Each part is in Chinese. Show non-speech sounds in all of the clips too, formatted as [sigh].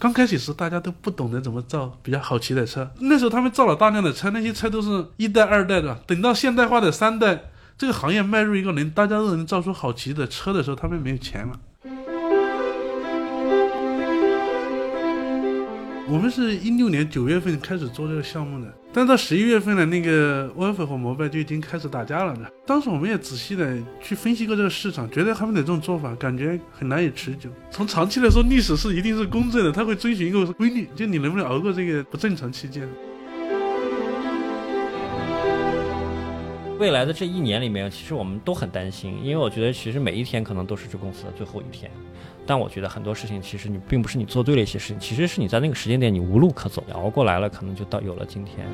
刚开始时大家都不懂得怎么造比较好骑的车，那时候他们造了大量的车，那些车都是一代、二代的。等到现代化的三代，这个行业迈入一个能大家都能造出好骑的车的时候，他们没有钱了。我们是一六年九月份开始做这个项目的，但到十一月份呢，那个 Wolf 和摩拜就已经开始打架了呢。当时我们也仔细的去分析过这个市场，觉得他们的这种做法感觉很难以持久。从长期来说，历史是一定是公正的，它会遵循一个规律，就你能不能熬过这个不正常期间。未来的这一年里面，其实我们都很担心，因为我觉得其实每一天可能都是这公司的最后一天。但我觉得很多事情，其实你并不是你做对了一些事情，其实是你在那个时间点你无路可走，熬过来了，可能就到有了今天。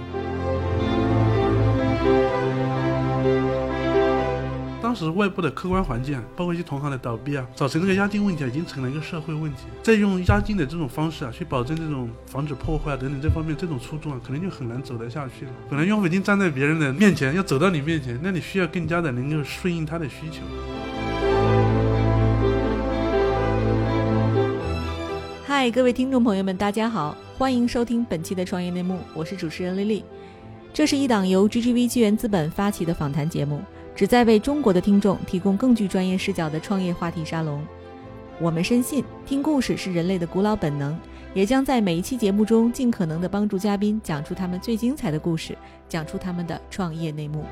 当时外部的客观环境，包括一些同行的倒闭啊，造成这个押金问题啊，已经成了一个社会问题。再用押金的这种方式啊，去保证这种防止破坏等等这方面这种初衷啊，可能就很难走得下去了。本来用户已经站在别人的面前，要走到你面前，那你需要更加的能够顺应他的需求。嗨，各位听众朋友们，大家好，欢迎收听本期的创业内幕，我是主持人丽丽。这是一档由 GGV 纪元资本发起的访谈节目。旨在为中国的听众提供更具专业视角的创业话题沙龙。我们深信，听故事是人类的古老本能，也将在每一期节目中尽可能的帮助嘉宾讲出他们最精彩的故事，讲出他们的创业内幕。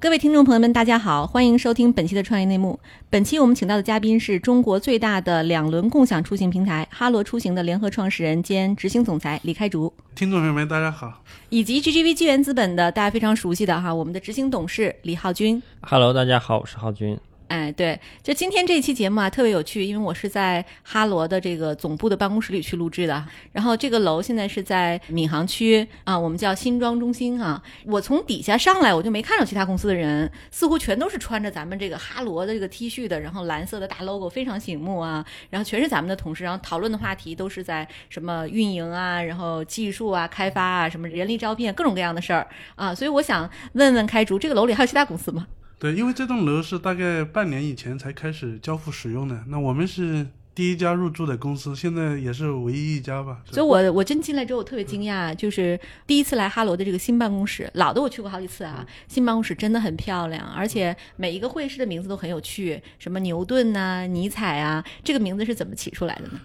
各位听众朋友们，大家好，欢迎收听本期的创业内幕。本期我们请到的嘉宾是中国最大的两轮共享出行平台哈罗出行的联合创始人兼执行总裁李开竹。听众朋友们，大家好。以及 GGV 纪元资本的大家非常熟悉的哈，我们的执行董事李浩军。Hello，大家好，我是浩军。哎，对，就今天这一期节目啊，特别有趣，因为我是在哈罗的这个总部的办公室里去录制的。然后这个楼现在是在闵行区啊，我们叫新庄中心哈。我从底下上来，我就没看到其他公司的人，似乎全都是穿着咱们这个哈罗的这个 T 恤的，然后蓝色的大 logo 非常醒目啊。然后全是咱们的同事，然后讨论的话题都是在什么运营啊，然后技术啊、开发啊、什么人力招聘各种各样的事儿啊。所以我想问问开竹，这个楼里还有其他公司吗？对，因为这栋楼是大概半年以前才开始交付使用的，那我们是第一家入驻的公司，现在也是唯一一家吧。所以我我真进来之后，我特别惊讶，就是第一次来哈罗的这个新办公室，老的我去过好几次啊，新办公室真的很漂亮，而且每一个会议室的名字都很有趣，什么牛顿呐、尼采啊，这个名字是怎么起出来的呢？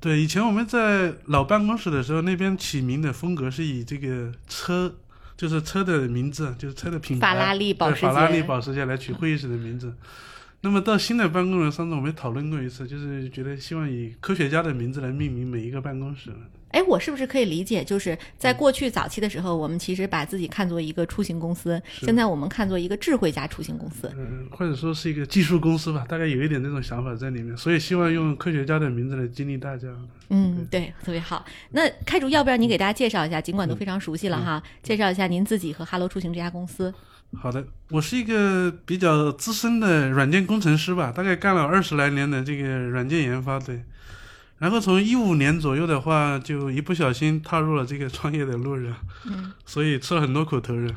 对，以前我们在老办公室的时候，那边起名的风格是以这个车。就是车的名字，就是车的品牌，法拉利保时捷，法拉利保时捷来取会议室的名字。那么到新的办公室，上次我们讨论过一次，就是觉得希望以科学家的名字来命名每一个办公室。哎，我是不是可以理解，就是在过去早期的时候，我们其实把自己看作一个出行公司，现在我们看作一个智慧加出行公司，嗯，或者说是一个技术公司吧，大概有一点这种想法在里面，所以希望用科学家的名字来激励大家。嗯，对，特别好。那开主，要不然你给大家介绍一下，尽管都非常熟悉了哈，介绍一下您自己和哈罗出行这家公司。好的，我是一个比较资深的软件工程师吧，大概干了二十来年的这个软件研发，对。然后从一五年左右的话，就一不小心踏入了这个创业的路上，嗯，所以吃了很多苦头人。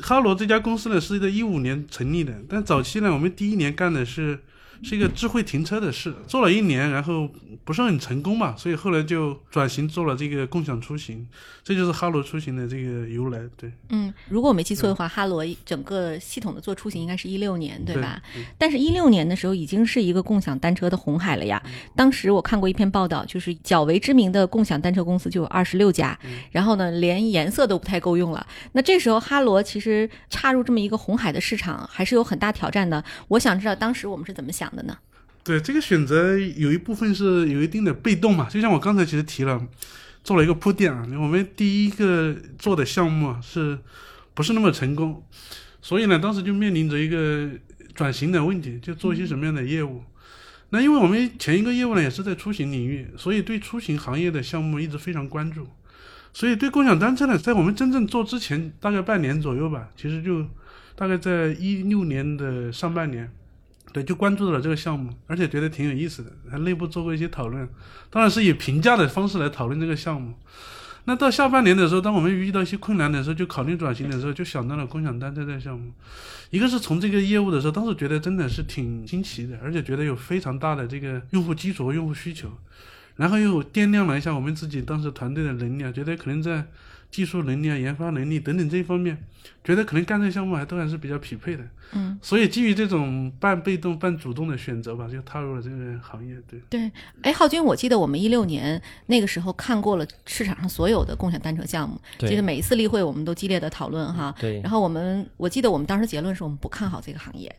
哈罗这家公司呢是在一五年成立的，但早期呢，我们第一年干的是。是一个智慧停车的事，做了一年，然后不是很成功嘛，所以后来就转型做了这个共享出行，这就是哈罗出行的这个由来。对，嗯，如果我没记错的话，哈罗整个系统的做出行应该是一六年，对吧？但是，一六年的时候已经是一个共享单车的红海了呀。当时我看过一篇报道，就是较为知名的共享单车公司就有二十六家，然后呢，连颜色都不太够用了。那这时候，哈罗其实插入这么一个红海的市场，还是有很大挑战的。我想知道当时我们是怎么想。的呢？对这个选择有一部分是有一定的被动嘛，就像我刚才其实提了，做了一个铺垫啊。我们第一个做的项目啊，是不是那么成功？所以呢，当时就面临着一个转型的问题，就做一些什么样的业务？那因为我们前一个业务呢也是在出行领域，所以对出行行业的项目一直非常关注。所以对共享单车呢，在我们真正做之前大概半年左右吧，其实就大概在一六年的上半年。对，就关注了这个项目，而且觉得挺有意思的，还内部做过一些讨论，当然是以评价的方式来讨论这个项目。那到下半年的时候，当我们遇到一些困难的时候，就考虑转型的时候，就想到了共享单车这个项目。一个是从这个业务的时候，当时觉得真的是挺新奇的，而且觉得有非常大的这个用户基础和用户需求，然后又掂量了一下我们自己当时团队的能力啊，觉得可能在技术能力啊、研发能力等等这一方面，觉得可能干这个项目还都还是比较匹配的。嗯，所以基于这种半被动半主动的选择吧，就踏入了这个行业。对，对，哎，浩军，我记得我们一六年那个时候看过了市场上所有的共享单车项目，对记得每一次例会我们都激烈的讨论哈。对然后我们我记得我们当时结论是我们不看好这个行业。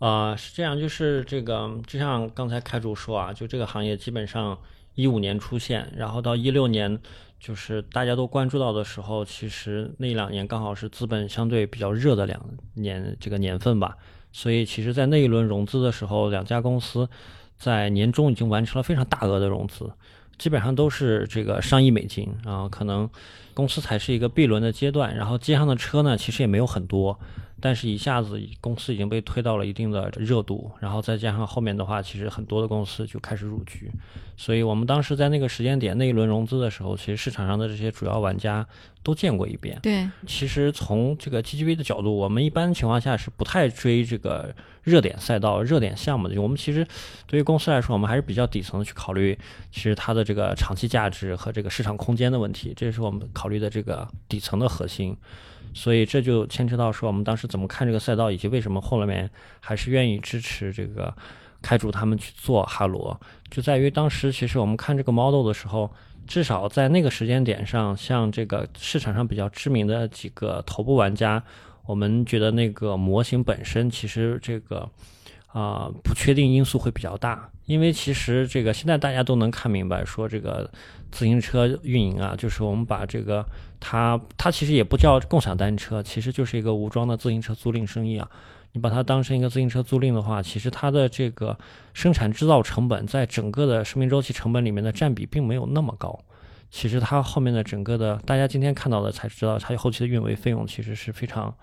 啊、是这样，就是这个，就像刚才开主说啊，就这个行业基本上一五年出现，然后到一六年，就是大家都关注到的时候，其实那两年刚好是资本相对比较热的两年这个年份吧，所以其实，在那一轮融资的时候，两家公司在年终已经完成了非常大额的融资，基本上都是这个上亿美金啊，可能公司才是一个 B 轮的阶段，然后街上的车呢，其实也没有很多。但是一下子公司已经被推到了一定的热度，然后再加上后面的话，其实很多的公司就开始入局，所以我们当时在那个时间点那一轮融资的时候，其实市场上的这些主要玩家都见过一遍。对，其实从这个 GGV 的角度，我们一般情况下是不太追这个热点赛道、热点项目的。我们其实对于公司来说，我们还是比较底层的去考虑，其实它的这个长期价值和这个市场空间的问题，这是我们考虑的这个底层的核心。所以这就牵扯到说我们当时怎么看这个赛道，以及为什么后面还是愿意支持这个开主他们去做哈罗，就在于当时其实我们看这个 model 的时候，至少在那个时间点上，像这个市场上比较知名的几个头部玩家，我们觉得那个模型本身其实这个啊、不确定因素会比较大，因为其实这个现在大家都能看明白，说这个自行车运营啊，就是我们把这个它它其实也不叫共享单车，其实就是一个无装的自行车租赁生意啊。你把它当成一个自行车租赁的话，其实它的这个生产制造成本在整个的生命周期成本里面的占比并没有那么高。其实它后面的整个的，大家今天看到的才知道，它后期的运维费用其实是非常，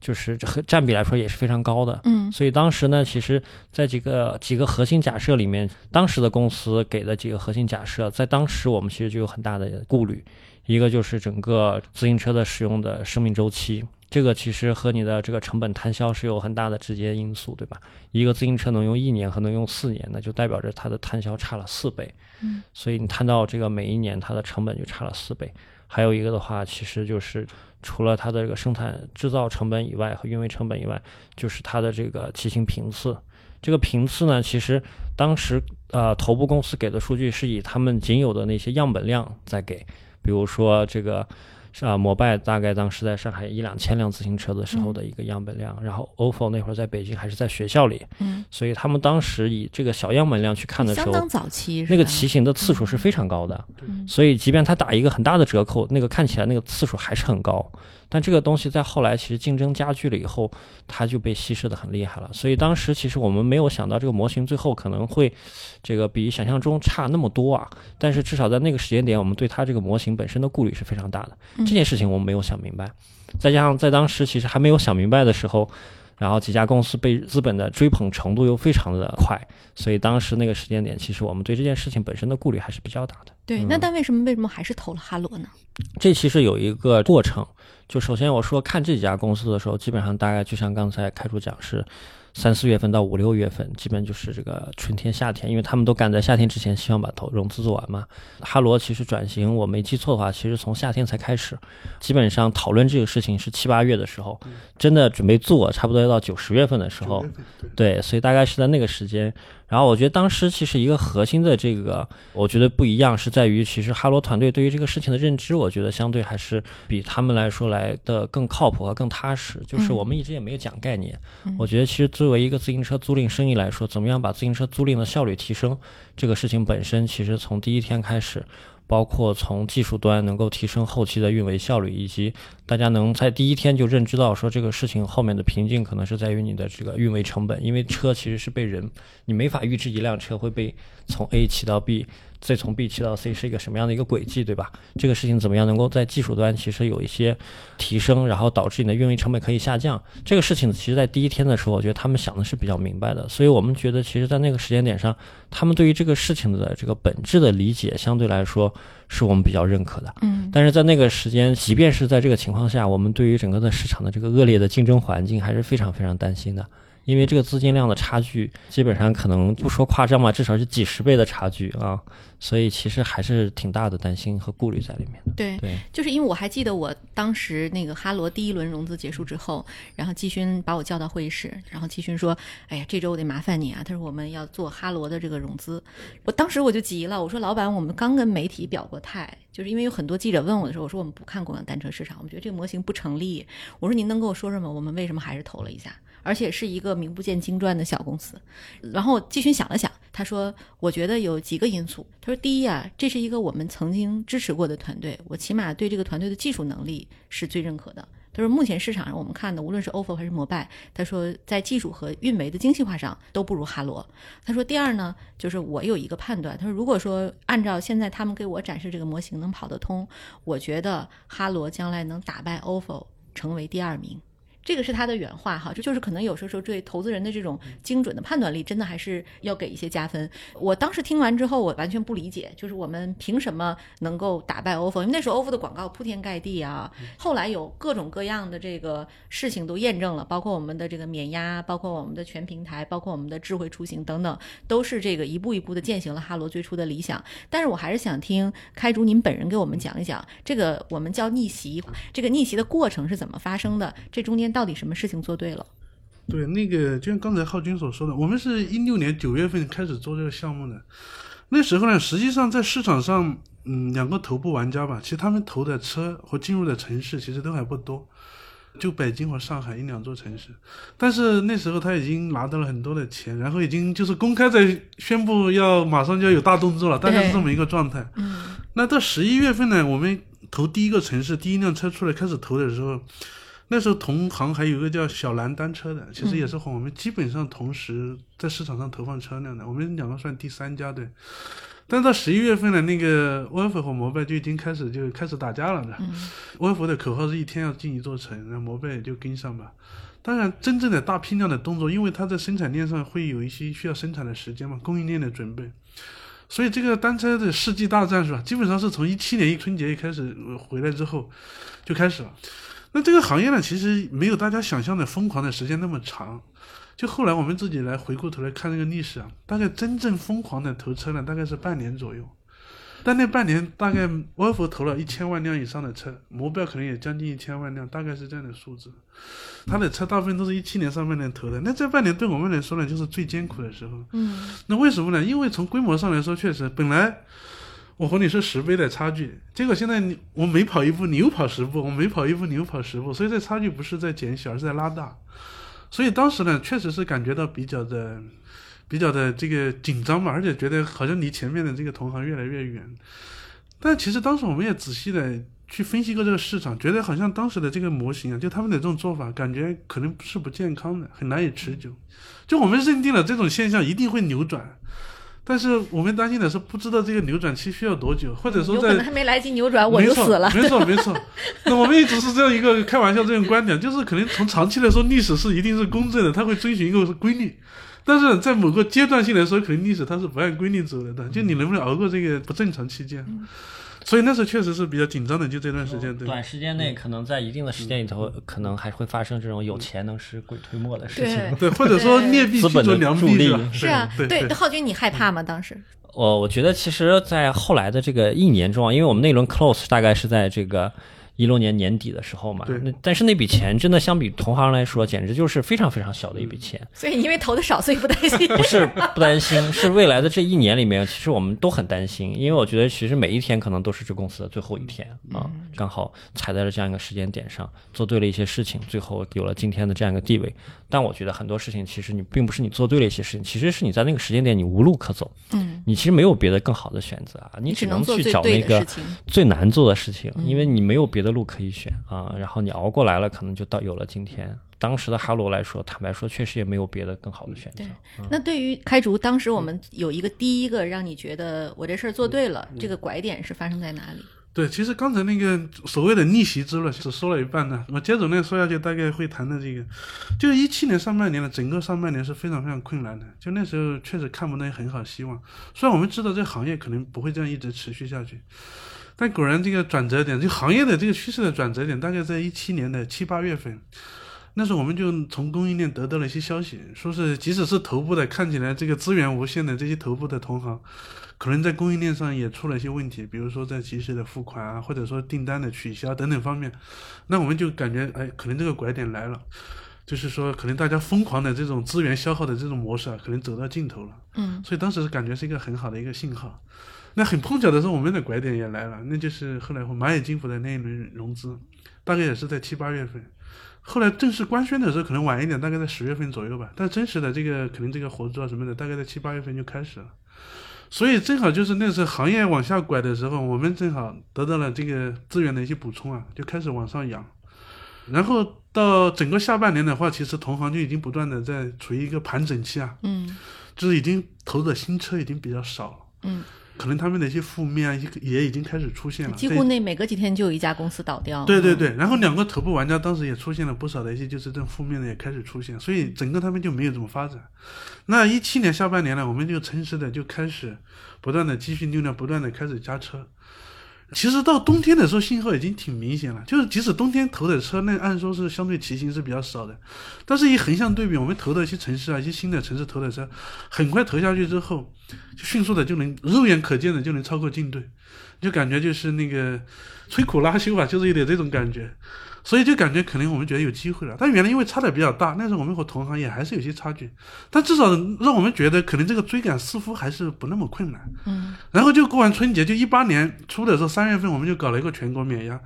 就是占比来说也是非常高的。嗯所以当时呢，其实，在几个几个核心假设里面，当时的公司给的几个核心假设，在当时我们其实就有很大的顾虑。一个就是整个自行车的使用的生命周期，这个其实和你的这个成本摊销是有很大的直接因素，对吧？一个自行车能用一年和能用四年，那就代表着它的摊销差了四倍。嗯，所以你摊到这个每一年它的成本就差了四倍。还有一个的话，其实就是除了它的这个生产制造成本以外和运维成本以外，就是它的这个骑行频次。这个频次呢，其实当时呃头部公司给的数据是以他们仅有的那些样本量在给，比如说这个。啊，摩拜大概当时在上海一两千辆自行车的时候的一个样本量，然后 ofo 那会儿在北京还是在学校里，嗯，所以他们当时以这个小样本量去看的时候，相当早期，那个骑行的次数是非常高的，嗯。所以即便他打一个很大的折扣，那个看起来那个次数还是很高。但这个东西在后来其实竞争加剧了以后，它就被稀释的很厉害了。所以当时其实我们没有想到这个模型最后可能会这个比想象中差那么多啊。但是至少在那个时间点，我们对它这个模型本身的顾虑是非常大的。嗯这件事情我们没有想明白，再加上在当时其实还没有想明白的时候。然后几家公司被资本的追捧程度又非常的快，所以当时那个时间点，其实我们对这件事情本身的顾虑还是比较大的。对，嗯那但为什么为什么还是投了哈罗呢？这其实有一个过程，就首先我说看这几家公司的时候，基本上大概就像刚才开主讲是三四月份到五六月份，基本就是这个春天夏天，因为他们都赶在夏天之前，希望把投融资做完嘛。哈罗其实转型，我没记错的话，其实从夏天才开始，基本上讨论这个事情是七八月的时候，真的准备做，差不多要到九十月份的时候对，所以大概是在那个时间。然后我觉得当时其实一个核心的这个，我觉得不一样是在于，其实哈罗团队对于这个事情的认知，我觉得相对还是比他们来说来的更靠谱和更踏实。就是嗯我们一直也没有讲概念，嗯我觉得其实作为一个自行车租赁生意来说，怎么样把自行车租赁的效率提升，这个事情本身其实从第一天开始。包括从技术端能够提升后期的运维效率，以及大家能在第一天就认知到说这个事情后面的瓶颈可能是在于你的这个运维成本，因为车其实是被人，你没法预知一辆车会被从 A 骑到 B，再从 B 切到 C 是一个什么样的一个轨迹，对吧？这个事情怎么样能够在技术端其实有一些提升，然后导致你的运维成本可以下降？这个事情其实在第一天的时候，我觉得他们想的是比较明白的，所以我们觉得其实，在那个时间点上，他们对于这个事情的这个本质的理解，相对来说是我们比较认可的。嗯但是在那个时间，即便是在这个情况下，我们对于整个的市场的这个恶劣的竞争环境还是非常非常担心的。因为这个资金量的差距，基本上可能不说夸张吧，至少是几十倍的差距啊，所以其实还是挺大的担心和顾虑在里面的。对，对，就是因为我还记得我当时那个哈罗第一轮融资结束之后，然后季勋把我叫到会议室，然后季勋说：“哎呀，这周我得麻烦你啊。”他说我们要做哈罗的这个融资，我当时我就急了，我说：“老板，我们刚跟媒体表过态，就是因为有很多记者问我的时候，我说我们不看共享单车市场，我们觉得这个模型不成立。我说您能跟我说说吗？我们为什么还是投了一下？”而且是一个名不见经传的小公司，然后季勋想了想，他说：“我觉得有几个因素。他说，第一啊，这是一个我们曾经支持过的团队，我起码对这个团队的技术能力是最认可的。他说，目前市场上我们看的，无论是 ofo 还是摩拜，他说在技术和运维的精细化上都不如哈罗。他说，第二呢，就是我有一个判断，他说，如果说按照现在他们给我展示这个模型能跑得通，我觉得哈罗将来能打败 ofo，成为第二名。”这个是他的原话哈，这就是可能有时候对投资人的这种精准的判断力，真的还是要给一些加分。我当时听完之后，我完全不理解，就是我们凭什么能够打败 ofo？因为那时候 ofo 的广告铺天盖地啊，后来有各种各样的这个事情都验证了，包括我们的这个免押，包括我们的全平台，包括我们的智慧出行等等，都是这个一步一步的践行了哈罗最初的理想。但是我还是想听开竹您本人给我们讲一讲，这个我们叫逆袭，这个逆袭的过程是怎么发生的？这中间到底什么事情做对了？对，那个就像刚才浩军所说的，我们是一六年九月份开始做这个项目的。那时候呢，实际上在市场上，嗯，两个头部玩家吧，其实他们投的车和进入的城市其实都还不多，就北京和上海一两座城市。但是那时候他已经拿到了很多的钱，然后已经就是公开在宣布要马上就要有大动作了，大概是这么一个状态。嗯那到十一月份呢，我们投第一个城市，第一辆车出来开始投的时候，那时候同行还有一个叫小蓝单车的，其实也是和我们基本上同时在市场上投放车辆的，我们两个算第三家对。但到十一月份呢，那个 ofo 和摩拜就已经开始就开始打架了呢。[laughs] 嗯 ofo 的口号是一天要进一座城，然后摩拜也就跟上吧。当然，真正的大批量的动作，因为它在生产链上会有一些需要生产的时间嘛，供应链的准备。所以这个单车的世纪大战是吧？基本上是从一七年一春节一开始呃回来之后就开始了。那这个行业呢，其实没有大家想象的疯狂的时间那么长。就后来我们自己来回过头来看这个历史啊，大概真正疯狂的投车呢，大概是半年左右。但那半年大概 ofo 投了一千万辆以上的车，目标可能也将近一千万辆，大概是这样的数字。他的车大部分都是一七年上半年投的，那这半年对我们来说呢，就是最艰苦的时候。嗯那为什么呢？因为从规模上来说，确实本来我和你是十倍的差距，结果现在你我每跑一步，你又跑十步；我每跑一步，你又跑十步，所以这差距不是在减小，而是在拉大。所以当时呢，确实是感觉到比较的、比较的这个紧张嘛，而且觉得好像离前面的这个同行越来越远。但其实当时我们也仔细的去分析过这个市场，觉得好像当时的这个模型啊，就他们的这种做法，感觉可能是不健康的，很难以持久。就我们认定了这种现象一定会扭转，但是我们担心的是不知道这个扭转期需要多久，或者说有可能在还没来及扭转我就死了。没错没错。[laughs] 那我们一直是这样一个开玩笑这种观点，就是可能从长期来说，历史是一定是公正的，它会遵循一个规律。但是在某个阶段性来说，可能历史它是不按规律走的的，就你能不能熬过这个不正常期间？所以那时候确实是比较紧张的，就这段时间，对。短时间内可能在一定的时间里头，可能还会发生这种有钱能使鬼推磨的事情。对 [laughs] 对，或者说劣币驱资本的逐良币是吧？是啊，对对浩军，你害怕吗？当时？我我觉得其实，在后来的这个一年中啊，因为我们那轮 close 大概是在这个一六年年底的时候嘛，对那但是那笔钱真的相比同行来说，简直就是非常非常小的一笔钱。[laughs] 所以因为投的少，所以不担心。[laughs] 不是不担心，[laughs] 是未来的这一年里面，其实我们都很担心，因为我觉得其实每一天可能都是这公司的最后一天啊，刚好踩在了这样一个时间点上，做对了一些事情，最后有了今天的这样一个地位。但我觉得很多事情其实你并不是你做对了一些事情，其实是你在那个时间点你无路可走，嗯，你其实没有别的更好的选择啊，你你只能去找那个。最难做的事情，嗯因为你没有别的路可以选啊，然后你熬过来了，可能就到有了今天。当时的哈罗来说，坦白说，确实也没有别的更好的选择对。那对于开竹，当时我们有一个第一个让你觉得我这事儿做对嗯了，这个拐点是发生在哪里？对，其实刚才那个所谓的逆袭之路只说了一半呢，我接着那说下去，大概会谈的这个，就是一七年上半年的整个上半年是非常非常困难的，就那时候确实看不到很好希望。虽然我们知道这行业可能不会这样一直持续下去，但果然这个转折点，就行业的这个趋势的转折点，大概在一七年的七八月份。那时候我们就从供应链得到了一些消息，说是即使是头部的看起来这个资源无限的这些头部的同行，可能在供应链上也出了一些问题，比如说在及时的付款啊，或者说订单的取消等等方面，那我们就感觉哎，可能这个拐点来了，就是说可能大家疯狂的这种资源消耗的这种模式啊，可能走到尽头了。嗯所以当时感觉是一个很好的一个信号。那很碰巧的是，我们的拐点也来了，那就是后来蚂蚁金服的那一轮融资，大概也是在七八月份。后来正式官宣的时候可能晚一点，大概在十月份左右吧。但真实的这个可能这个合作啊什么的，大概在七八月份就开始了。所以正好就是那时候行业往下拐的时候，我们正好得到了这个资源的一些补充啊，就开始往上扬。然后到整个下半年的话，其实同行就已经不断的在处于一个盘整期啊，嗯就是已经投的新车已经比较少了。嗯，可能他们的一些负面啊，也也已经开始出现了。几乎那每隔几天就有一家公司倒掉。嗯，对对对，然后两个头部玩家当时也出现了不少的一些就是这种负面的也开始出现，所以整个他们就没有怎么发展。那一七年下半年呢，我们就诚实的就开始不断的积蓄流量，不断的开始加车。其实到冬天的时候，信号已经挺明显了。就是即使冬天投的车，那按说是相对骑行是比较少的，但是一横向对比，我们投的一些城市啊，一些新的城市投的车，很快投下去之后，就迅速的就能肉眼可见的就能超过竞队，就感觉就是那个摧枯拉朽吧，就是有点这种感觉。所以就感觉可能我们觉得有机会了，但原来因为差的比较大，那时候我们和同行业还是有些差距，但至少让我们觉得可能这个追赶似乎还是不那么困难。嗯然后就过完春节，就一八年初的时候，三月份我们就搞了一个全国免押，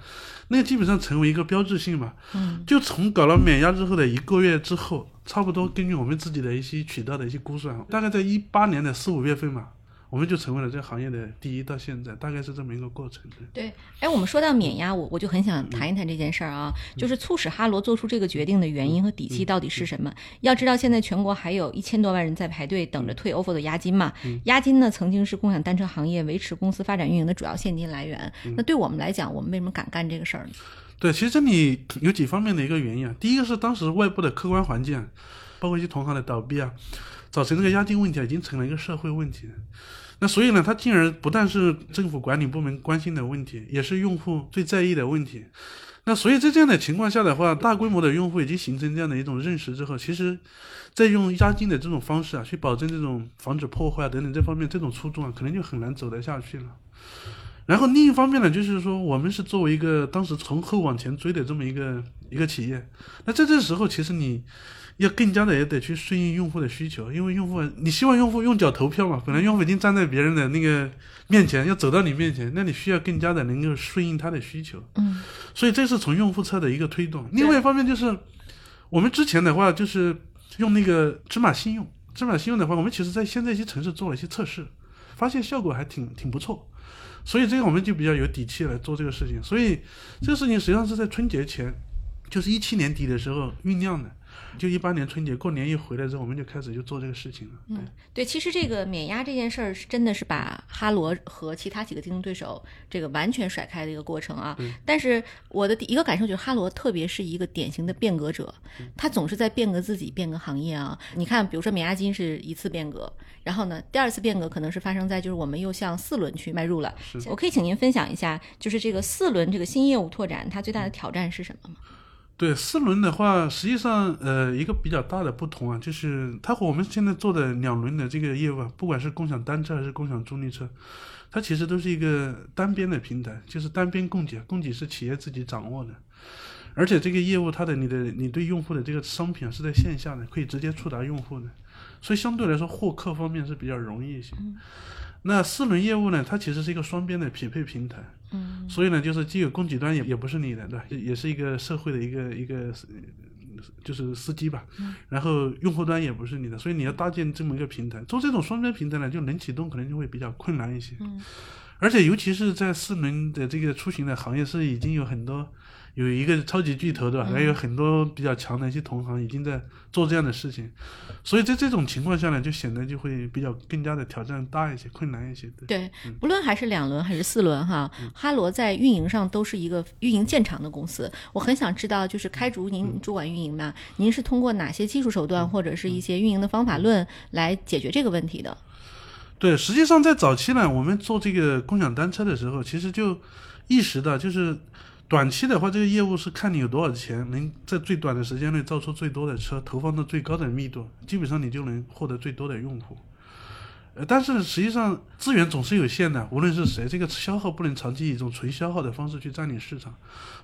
那个基本上成为一个标志性嘛。嗯就从搞了免押之后的一个月之后，差不多根据我们自己的一些渠道的一些估算，大概在一八年的四五月份嘛，我们就成为了这个行业的第一，到现在大概是这么一个过程。对。哎，我们说到免押，我我就很想谈一谈这件事儿啊，就是促使哈罗做出这个决定的原因和底气到底是什么？要知道，现在全国还有一千多万人在排队等着退 ofo 的押金嘛。押金呢，曾经是共享单车行业维持公司发展运营的主要现金来源。那对我们来讲，我们为什么敢干这个事儿呢？对，其实这里有几方面的一个原因啊。第一个是当时外部的客观环境啊，包括一些同行的倒闭啊，造成这个押金问题啊，已经成了一个社会问题。那所以呢，它进而不但是政府管理部门关心的问题，也是用户最在意的问题。那所以在这样的情况下的话，大规模的用户已经形成这样的一种认识之后，其实，在用押金的这种方式啊，去保证这种防止破坏等等这方面这种初衷啊，可能就很难走得下去了。然后另一方面呢，就是说我们是作为一个当时从后往前追的这么一个一个企业，那在这时候其实你要更加的也得去顺应用户的需求，因为用户你希望用户用脚投票嘛，本来用户已经站在别人的那个面前，要走到你面前，那你需要更加的能够顺应他的需求，嗯所以这是从用户侧的一个推动。另外一方面就是我们之前的话就是用那个芝麻信用，芝麻信用的话，我们其实在现在一些城市做了一些测试，发现效果还挺挺不错。所以这个我们就比较有底气来做这个事情。所以这个事情实际上是在春节前，就是一七年底的时候酝酿的。就一八年春节过年一回来之后，我们就开始就做这个事情了。对，对，其实这个免押这件事儿是真的是把哈罗和其他几个竞争对手这个完全甩开的一个过程啊。但是我的第一个感受就是哈罗特别是一个典型的变革者，他总是在变革自己、变革行业啊。你看，比如说免押金是一次变革，然后呢，第二次变革可能是发生在就是我们又向四轮去迈入了。我可以请您分享一下，就是这个四轮这个新业务拓展，它最大的挑战是什么吗？对四轮的话，实际上呃一个比较大的不同啊，就是它和我们现在做的两轮的这个业务啊，不管是共享单车还是共享助力车，它其实都是一个单边的平台，就是单边供给，供给是企业自己掌握的。而且这个业务，它的你的你对用户的这个商品啊是在线下的，可以直接触达用户的，所以相对来说获客方面是比较容易一些。那四轮业务呢，它其实是一个双边的匹配平台，嗯。所以呢，就是既有供给端也也不是你的，对吧？也也是一个社会的一个一个呃就是司机吧，然后用户端也不是你的，所以你要搭建这么一个平台，做这种双边平台呢，就能启动可能就会比较困难一些。嗯。而且尤其是在四轮的这个出行的行业，是已经有很多有一个超级巨头，对吧？嗯还有很多比较强的一些同行已经在做这样的事情，所以在这种情况下呢，就显得就会比较更加的挑战大一些，困难一些。对，对，不论还是两轮还是四轮哈，哈罗在运营上都是一个运营见长的公司。我很想知道，就是开竹您主管运营嘛，您是通过哪些技术手段或者是一些运营的方法论来解决这个问题的？对，实际上在早期呢，我们做这个共享单车的时候，其实就意识到，就是短期的话，这个业务是看你有多少钱，能在最短的时间内造出最多的车，投放到最高的密度，基本上你就能获得最多的用户。呃，但是实际上资源总是有限的，无论是谁，这个消耗不能长期以一种纯消耗的方式去占领市场，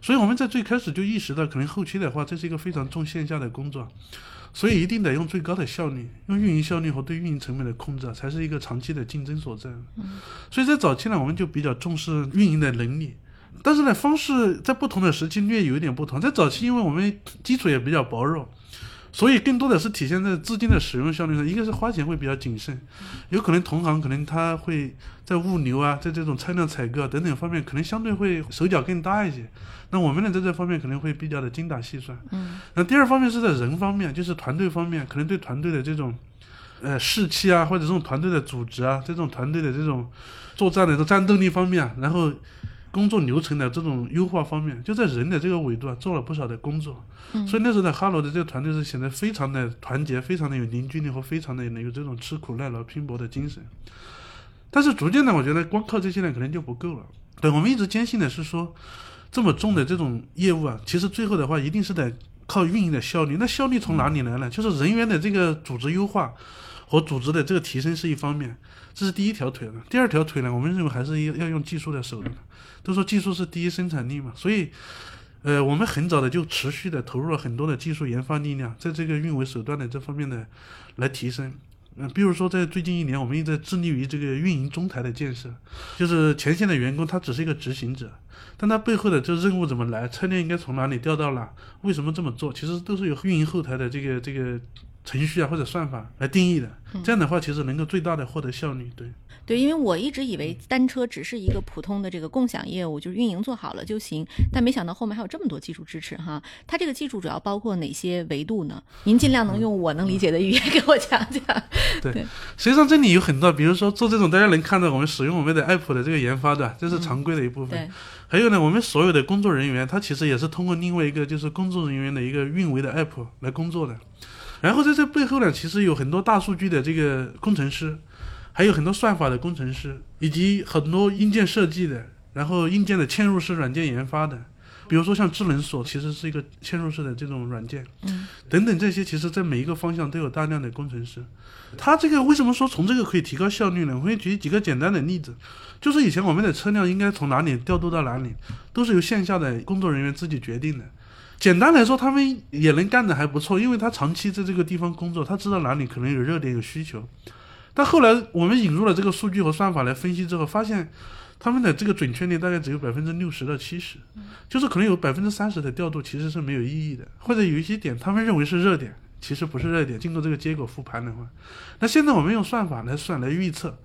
所以我们在最开始就意识到，可能后期的话，这是一个非常重线下的工作，所以一定得用最高的效率，用运营效率和对运营成本的控制，才是一个长期的竞争所在。所以在早期呢，我们就比较重视运营的能力，但是呢，方式在不同的时期略有一点不同。在早期，因为我们基础也比较薄弱，所以更多的是体现在资金的使用效率上。一个是花钱会比较谨慎，有可能同行可能他会在物流啊，在这种车辆采购啊等等方面，可能相对会手脚更大一些。那我们呢，在这方面可能会比较的精打细算。嗯，那第二方面是在人方面，就是团队方面，可能对团队的这种呃士气啊，或者这种团队的组织啊，这种团队的这种作战的这种战斗力方面啊，然后工作流程的这种优化方面，就在人的这个维度啊，做了不少的工作。嗯所以那时候的哈罗的这个团队是显得非常的团结，非常的有凝聚力和非常的有这种吃苦耐劳拼搏的精神。但是逐渐的，我觉得光靠这些呢，可能就不够了。对我们一直坚信的是说，这么重的这种业务啊，其实最后的话一定是得靠运营的效率。那效率从哪里来呢？就是人员的这个组织优化和组织的这个提升是一方面，这是第一条腿了。第二条腿呢，我们认为还是要要用技术的手段。都说技术是第一生产力嘛，所以，呃，我们很早的就持续的投入了很多的技术研发力量，在这个运维手段的这方面的来提升。嗯、比如说在最近一年，我们一直在致力于这个运营中台的建设，就是前线的员工他只是一个执行者，但他背后的这任务怎么来，车辆应该从哪里调到哪，为什么这么做，其实都是有运营后台的这个这个程序啊或者算法来定义的。这样的话，其实能够最大的获得效率。对。对，因为我一直以为单车只是一个普通的这个共享业务，就是运营做好了就行，但没想到后面还有这么多技术支持哈。它这个技术主要包括哪些维度呢？您尽量能用我能理解的语言给我讲讲。对实际上这里有很多，比如说做这种大家能看到我们使用我们的 app 的这个研发的，这是常规的一部分。对，还有呢，我们所有的工作人员，他其实也是通过另外一个就是工作人员的一个运维的 app 来工作的。然后在这背后呢，其实有很多大数据的这个工程师，还有很多算法的工程师，以及很多硬件设计的，然后硬件的嵌入式软件研发的。比如说像智能锁，其实是一个嵌入式的这种软件，嗯，等等这些，其实在每一个方向都有大量的工程师。他这个为什么说从这个可以提高效率呢？我会举几个简单的例子，就是以前我们的车辆应该从哪里调度到哪里，都是由线下的工作人员自己决定的。简单来说，他们也能干得还不错，因为他长期在这个地方工作，他知道哪里可能有热点、有需求。但后来我们引入了这个数据和算法来分析之后，发现他们的这个准确率大概只有百分之六十到七十，就是可能有百分之三十的调度其实是没有意义的，或者有一些点他们认为是热点，其实不是热点。经过这个结果复盘的话，那现在我们用算法来算来预测，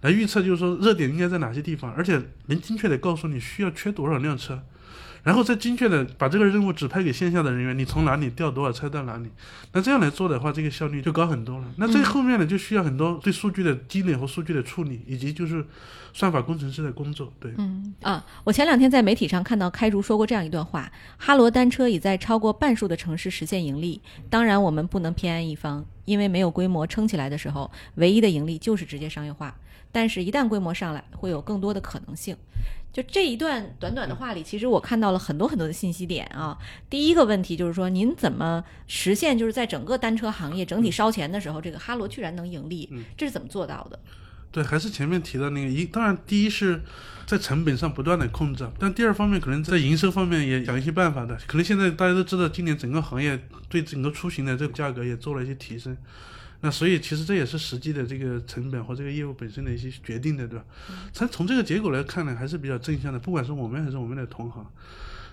来预测就是说热点应该在哪些地方，而且能精确的告诉你需要缺多少辆车。然后再精确的把这个任务指派给线下的人员，你从哪里调多少车到哪里，那这样来做的话，这个效率就高很多了。那这后面呢，就需要很多对数据的积累和数据的处理，以及就是算法工程师的工作。对，嗯啊，我前两天在媒体上看到开竹说过这样一段话：哈罗单车已在超过半数的城市实现盈利。当然，我们不能偏安一方，因为没有规模撑起来的时候，唯一的盈利就是直接商业化。但是，一旦规模上来，会有更多的可能性。就这一段短短的话里，其实我看到了很多很多的信息点啊。第一个问题就是说，您怎么实现就是在整个单车行业整体烧钱的时候，这个哈罗居然能盈利？这是怎么做到的？对，还是前面提到那个一，当然第一是在成本上不断的控制，但第二方面可能在营收方面也想一些办法的。可能现在大家都知道，今年整个行业对整个出行的这个价格也做了一些提升。那所以其实这也是实际的这个成本和这个业务本身的一些决定的，对吧？从从这个结果来看呢，还是比较正向的，不管是我们还是我们的同行，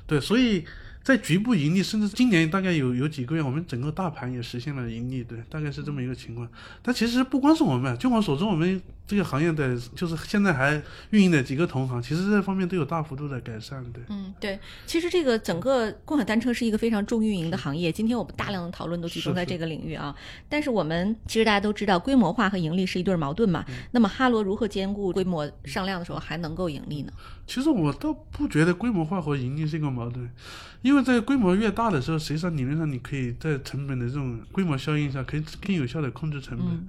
对，所以在局部盈利，甚至今年大概有有几个月，我们整个大盘也实现了盈利，对，大概是这么一个情况。但其实不光是我们，据我所知，我们这个行业的就是现在还运营的几个同行，其实这方面都有大幅度的改善。对，嗯，对，其实这个整个共享单车是一个非常重运营的行业。今天我们大量的讨论都集中在这个领域啊。但是我们其实大家都知道，规模化和盈利是一对矛盾嘛。那么哈罗如何兼顾规模上量的时候还能够盈利呢？其实我倒不觉得规模化和盈利是一个矛盾，因为在规模越大的时候，实际上理论上你可以在成本的这种规模效应下，可以更有效的控制成本。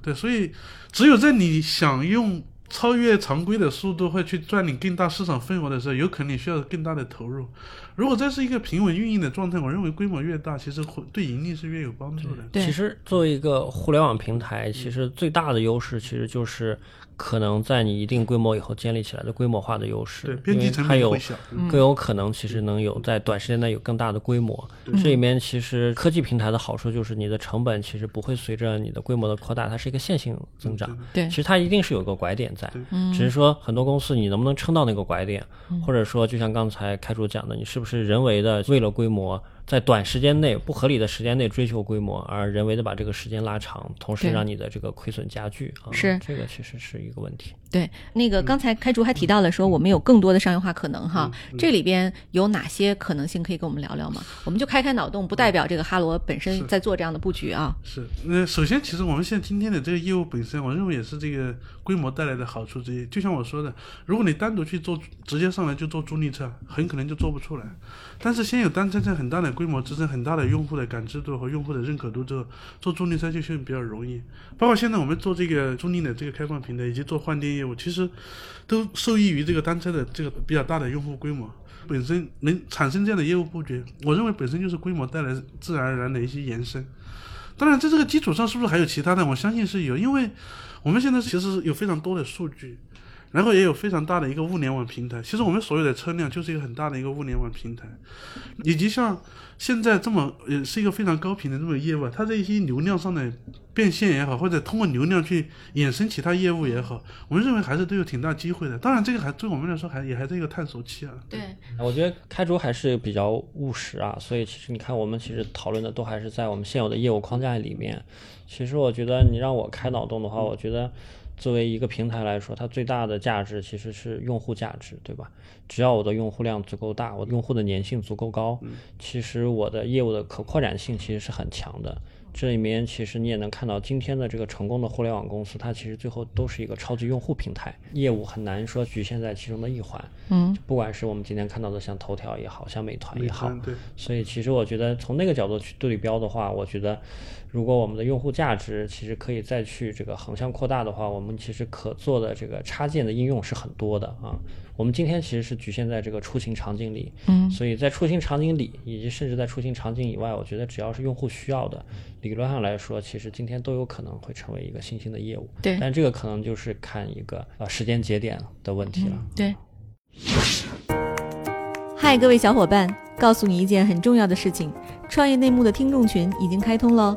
对，所以只有在你想用超越常规的速度，会去赚领更大市场份额的时候，有可能你需要更大的投入。如果这是一个平稳运营的状态，我认为规模越大，其实会对盈利是越有帮助的。其实作为一个互联网平台，其实最大的优势其实就是可能在你一定规模以后建立起来的规模化的优势。对，边际成还有本会小。更有可能其实能有在短时间内有更大的规模。这里面其实科技平台的好处就是你的成本其实不会随着你的规模的扩大，它是一个线性增长。对其实它一定是有个拐点在，嗯只是说很多公司你能不能撑到那个拐点，或者说就像刚才开主讲的，你是不是人为的为了规模，在短时间内不合理的时间内追求规模，而人为的把这个时间拉长，同时让你的这个亏损加剧啊，是。这个其实是一个问题。对，那个刚才开竹还提到了说我们有更多的商业化可能哈，这里边有哪些可能性可以跟我们聊聊吗？我们就开开脑洞，不代表这个哈罗本身在做这样的布局啊。是，那首先，其实我们现在今天的这个业务本身，我认为也是这个规模带来的好处之一。就像我说的，如果你单独去做，直接上来就做租赁车，很可能就做不出来。但是先有单车在很大的规模支撑、很大的用户的感知度和用户的认可度之后，做租赁车就相对比较容易。包括现在我们做这个租赁的这个开放平台，以及做换电业务，其实都受益于这个单车的这个比较大的用户规模。本身能产生这样的业务布局，我认为本身就是规模带来自然而然的一些延伸。当然，在这个基础上，是不是还有其他的？我相信是有，因为我们现在其实有非常多的数据，然后也有非常大的一个物联网平台。其实我们所有的车辆就是一个很大的一个物联网平台，以及像现在这么也是一个非常高频的这么业务，它这一些流量上的变现也好，或者通过流量去衍生其他业务也好，我们认为还是都有挺大机会的。当然，这个还对我们来说还也还是一个探索期啊。对，我觉得开竹还是比较务实啊，所以其实你看，我们其实讨论的都还是在我们现有的业务框架里面。其实我觉得你让我开脑洞的话，我觉得作为一个平台来说，它最大的价值其实是用户价值，对吧？只要我的用户量足够大，我用户的粘性足够高，其实我的业务的可扩展性其实是很强的。这里面其实你也能看到，今天的这个成功的互联网公司，它其实最后都是一个超级用户平台，业务很难说局限在其中的一环。嗯，不管是我们今天看到的像头条也好像美团也好，对，所以其实我觉得从那个角度去对标的话，我觉得如果我们的用户价值其实可以再去这个横向扩大的话，我们其实可做的这个插件的应用是很多的啊。我们今天其实是局限在这个出行场景里，嗯，所以在出行场景里，以及甚至在出行场景以外，我觉得只要是用户需要的，理论上来说，其实今天都有可能会成为一个新兴的业务。对但这个可能就是看一个呃时间节点的问题了。对。嗨，各位小伙伴，告诉你一件很重要的事情：创业内幕的听众群已经开通喽。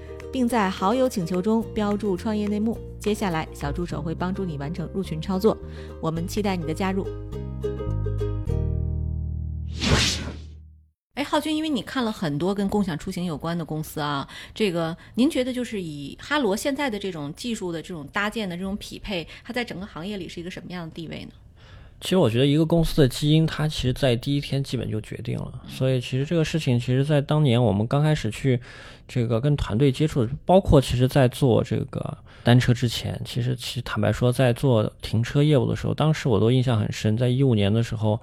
并在好友请求中标注“创业内幕”。接下来，小助手会帮助你完成入群操作。我们期待你的加入。哎，浩军，因为你看了很多跟共享出行有关的公司啊，这个您觉得就是以哈罗现在的这种技术的这种搭建的这种匹配，它在整个行业里是一个什么样的地位呢？其实我觉得一个公司的基因，它其实在第一天基本就决定了。所以其实这个事情，其实在当年我们刚开始去这个跟团队接触，包括其实在做这个单车之前，其实其实坦白说，在做停车业务的时候，当时我都印象很深。在一五年的时候，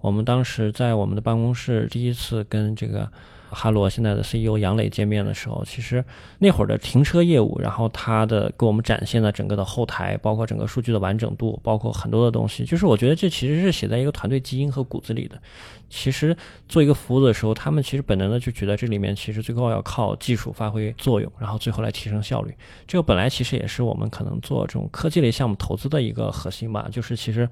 我们当时在我们的办公室第一次跟这个哈罗现在的 CEO 杨磊见面的时候，其实那会儿的停车业务，然后他的给我们展现了整个的后台，包括整个数据的完整度，包括很多的东西，就是我觉得这其实是写在一个团队基因和骨子里的。其实做一个服务的时候，他们其实本能的就觉得这里面其实最后要靠技术发挥作用，然后最后来提升效率。这个本来其实也是我们可能做这种科技类项目投资的一个核心吧，就是其实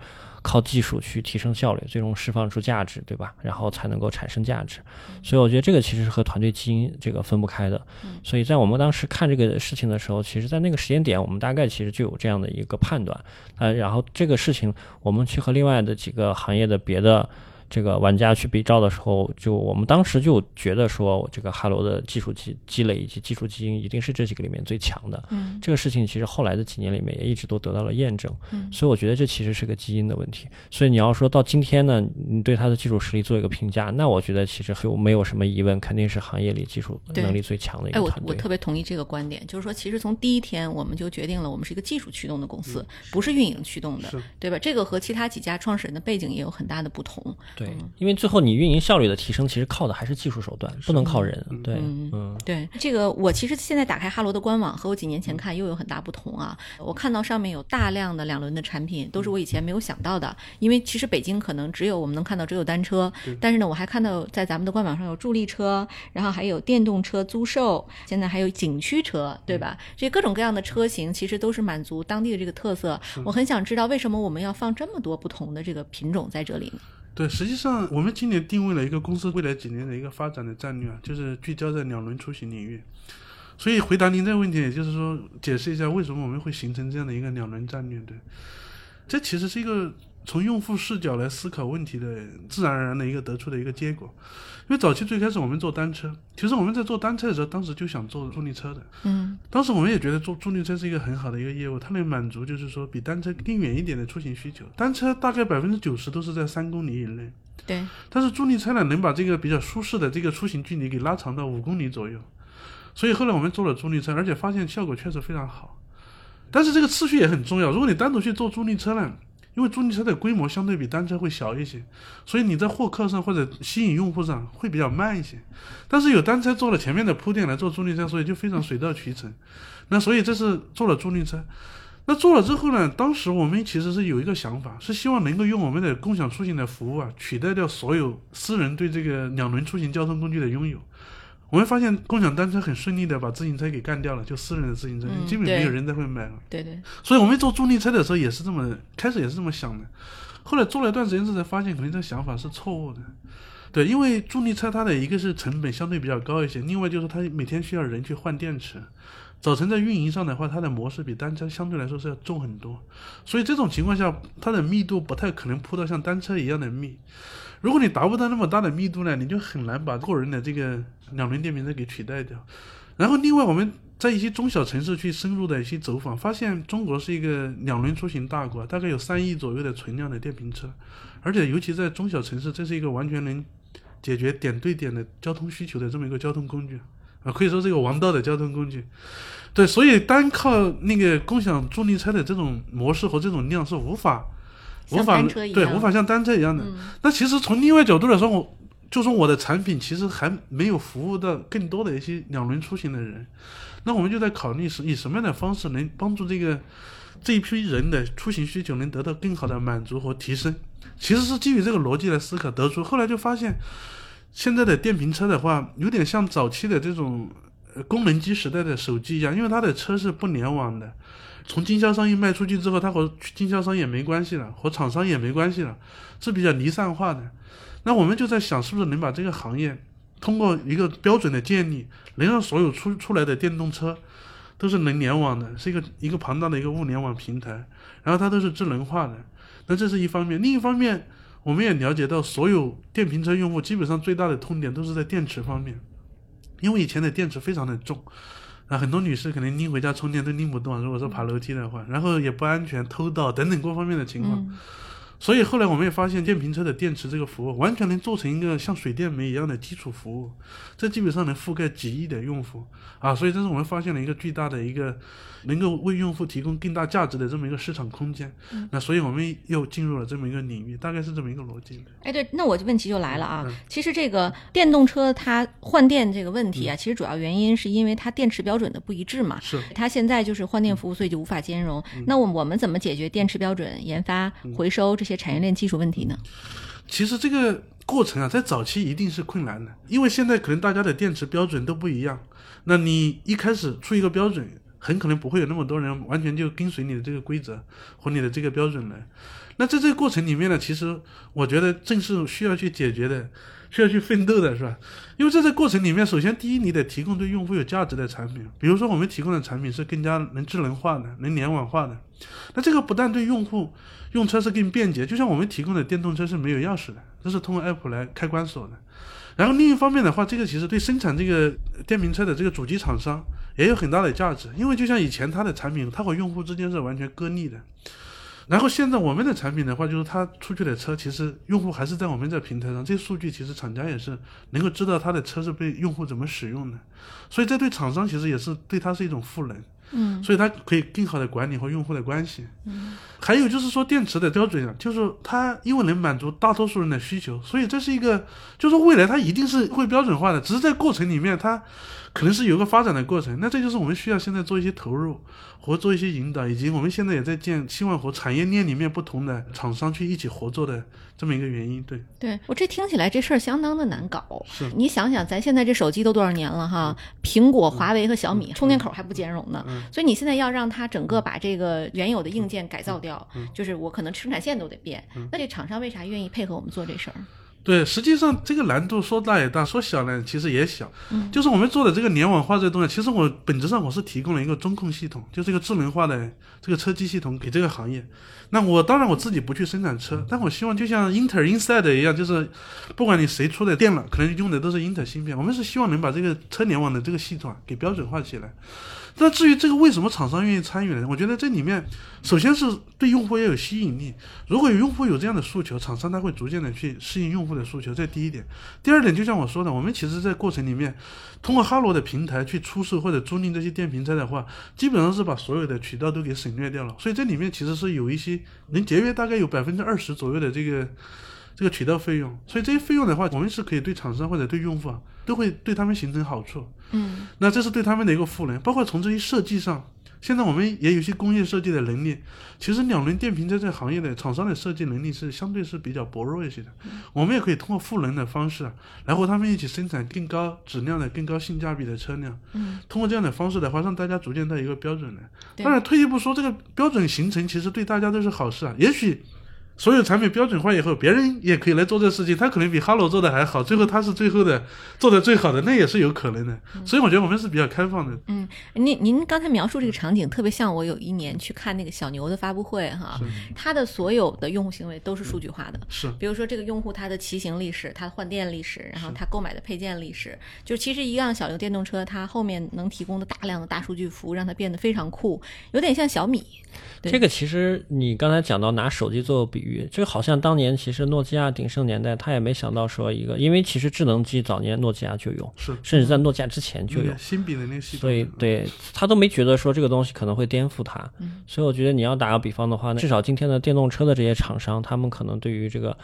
靠技术去提升效率，最终释放出价值，对吧？然后才能够产生价值。所以我觉得这个其实是和团队基因这个分不开的。所以在我们当时看这个事情的时候，其实在那个时间点，我们大概其实就有这样的一个判断。呃，然后这个事情我们去和另外的几个行业的别的。这个玩家去比照的时候，就我们当时就觉得说，这个哈罗的技术积积累以及技术基因一定是这几个里面最强的。嗯，这个事情其实后来的几年里面也一直都得到了验证。嗯，所以我觉得这其实是个基因的问题。所以你要说到今天呢，你对他的技术实力做一个评价，那我觉得其实就没有什么疑问，肯定是行业里技术能力最强的一哎，我个团队。我特别同意这个观点，就是说，其实从第一天我们就决定了，我们是一个技术驱动的公司，不是运营驱动的，对吧？这个和其他几家创始人的背景也有很大的不同。对，因为最后你运营效率的提升，其实靠的还是技术手段，不能靠人。对，嗯嗯对这个，我其实现在打开哈罗的官网，和我几年前看又有很大不同啊。我看到上面有大量的两轮的产品，都是我以前没有想到的。因为其实北京可能只有我们能看到只有单车，但是呢，我还看到在咱们的官网上有助力车，然后还有电动车租售，现在还有景区车，对吧？这各种各样的车型其实都是满足当地的这个特色。我很想知道为什么我们要放这么多不同的这个品种在这里呢？对，实际上我们今年定位了一个公司未来几年的一个发展的战略啊，就是聚焦在两轮出行领域。所以回答您这个问题，也就是说解释一下为什么我们会形成这样的一个两轮战略。对，这其实是一个从用户视角来思考问题的自然而然的一个得出的一个结果。因为早期最开始我们做单车，其实我们在做单车的时候，当时就想做助力车的。嗯当时我们也觉得做助力车是一个很好的一个业务，它能满足就是说比单车更远一点的出行需求。单车大概百分之九十都是在三公里以内，对，但是助力车呢，能把这个比较舒适的这个出行距离给拉长到五公里左右。所以后来我们做了助力车，而且发现效果确实非常好。但是这个次序也很重要，如果你单独去做助力车呢，因为助力车的规模相对比单车会小一些，所以你在获客上或者吸引用户上会比较慢一些。但是有单车做了前面的铺垫来做助力车，所以就非常水到渠成。那所以这是做了助力车。那做了之后呢，当时我们其实是有一个想法，是希望能够用我们的共享出行的服务啊，取代掉所有私人对这个两轮出行交通工具的拥有。我们发现共享单车很顺利的把自行车给干掉了，就私人的自行车，嗯基本没有对人再会买了。对对，所以我们做助力车的时候也是这么，开始也是这么想的，后来做了一段时间之后才发现，可能这个想法是错误的。对，因为助力车它的一个是成本相对比较高一些，另外就是它每天需要人去换电池。早晨在运营上的话，它的模式比单车相对来说是要重很多，所以这种情况下，它的密度不太可能铺到像单车一样的密。如果你达不到那么大的密度呢，你就很难把个人的这个两轮电瓶车给取代掉。然后另外我们在一些中小城市去深入的一些走访，发现中国是一个两轮出行大国，大概有三亿左右的存量的电瓶车，而且尤其在中小城市，这是一个完全能解决点对点的交通需求的这么一个交通工具啊，可以说是一个王道的交通工具。对，所以单靠那个共享助力车的这种模式和这种量是无法无像法对无法像单车一样的。嗯那其实从另外角度来说，我就说我的产品其实还没有服务到更多的一些两轮出行的人，那我们就在考虑是以什么样的方式能帮助这个这一批人的出行需求能得到更好的满足和提升。其实是基于这个逻辑来思考得出，后来就发现，现在的电瓶车的话，有点像早期的这种呃功能机时代的手机一样，因为它的车是不联网的。从经销商一卖出去之后，它和经销商也没关系了，和厂商也没关系了，是比较离散化的。那我们就在想，是不是能把这个行业通过一个标准的建立，能让所有出出来的电动车都是能联网的，是一个一个庞大的一个物联网平台，然后它都是智能化的。那这是一方面，另一方面，我们也了解到，所有电瓶车用户基本上最大的痛点都是在电池方面，因为以前的电池非常的重。啊，很多女士可能拎回家充电都拎不动，如果说爬楼梯的话，然后也不安全、偷盗等等各方面的情况。嗯所以后来我们也发现，电瓶车的电池这个服务完全能做成一个像水电煤一样的基础服务，这基本上能覆盖几亿的用户啊！所以这是我们发现了一个巨大的一个能够为用户提供更大价值的这么一个市场空间。那所以我们又进入了这么一个领域，大概是这么一个逻辑。哎，对，那我就问题就来了啊！其实这个电动车它换电这个问题啊，其实主要原因是因为它电池标准的不一致嘛。是。它现在就是换电服务，所以就无法兼容。那我我们怎么解决电池标准研发、回收这些产业链技术问题呢？其实这个过程啊，在早期一定是困难的，因为现在可能大家的电池标准都不一样。那你一开始出一个标准，很可能不会有那么多人完全就跟随你的这个规则和你的这个标准来。那在这个过程里面呢，其实我觉得正是需要去解决的，需要去奋斗的，是吧？因为在这个过程里面，首先第一，你得提供对用户有价值的产品，比如说我们提供的产品是更加能智能化的、能联网化的。那这个不但对用户用车是更便捷，就像我们提供的电动车是没有钥匙的，这是通过 app 来开关锁的。然后另一方面的话，这个其实对生产这个电瓶车的这个主机厂商也有很大的价值，因为就像以前它的产品，它和用户之间是完全割裂的。然后现在我们的产品的话，就是它出去的车，其实用户还是在我们这平台上，这些数据其实厂家也是能够知道他的车是被用户怎么使用的，所以这对厂商其实也是对它是一种赋能。嗯，所以它可以更好的管理和用户的关系。嗯，还有就是说电池的标准啊，就是它因为能满足大多数人的需求，所以这是一个，就是未来它一定是会标准化的，只是在过程里面它可能是有个发展的过程。那这就是我们需要现在做一些投入和做一些引导，以及我们现在也在建，希望和产业链里面不同的厂商去一起合作的这么一个原因。对，对我这听起来这事儿相当的难搞。是你想想，咱现在这手机都多少年了哈？苹果、华为和小米充电口还不兼容呢。所以你现在要让它整个把这个原有的硬件改造掉，就是我可能生产线都得变。那这厂商为啥愿意配合我们做这事儿？对，实际上这个难度说大也大，说小呢其实也小。嗯，就是我们做的这个联网化这个东西，其实我本质上我是提供了一个中控系统，就是一个智能化的这个车机系统给这个行业。那我当然我自己不去生产车，但我希望就像英特尔 Inside 一样，就是不管你谁出的电脑，可能用的都是英特尔芯片，我们是希望能把这个车联网的这个系统给标准化起来。那至于这个为什么厂商愿意参与呢？我觉得这里面首先是对用户要有吸引力。如果有用户有这样的诉求，厂商他会逐渐的去适应用户的诉求，这第一点。第二点，就像我说的，我们其实在过程里面，通过哈罗的平台去出售或者租赁这些电瓶车的话，基本上是把所有的渠道都给省略掉了。所以这里面其实是有一些能节约大概有百分之二十左右的这个这个渠道费用。所以这些费用的话，我们是可以对厂商或者对用户啊，都会对他们形成好处。嗯，那这是对他们的一个赋能，包括从这些设计上，现在我们也有些工业设计的能力。其实两轮电瓶车这个行业的厂商的设计能力是相对是比较薄弱一些的，我们也可以通过赋能的方式，来和他们一起生产更高质量的、更高性价比的车辆。嗯，通过这样的方式的话，让大家逐渐到一个标准来。当然，退一步说，这个标准形成其实对大家都是好事啊。也许。所有产品标准化以后，别人也可以来做这事情，他可能比哈罗做的还好，最后他是最后的做的最好的，那也是有可能的。所以我觉得我们是比较开放的。嗯，您您刚才描述这个场景特别像我有一年去看那个小牛的发布会哈，它的所有的用户行为都是数据化的。是，比如说这个用户他的骑行历史，他换电历史，然后他购买的配件历史，就其实一辆小牛电动车，它后面能提供的大量的大数据服务，让它变得非常酷，有点像小米。这个其实你刚才讲到拿手机做比喻，就好像当年其实诺基亚鼎盛年代，他也没想到说一个，因为其实智能机早年诺基亚就有，是甚至在诺基亚之前就有新比的那系统，所以对他都没觉得说这个东西可能会颠覆他。所以我觉得你要打个比方的话，至少今天的电动车的这些厂商，他们可能对于这个。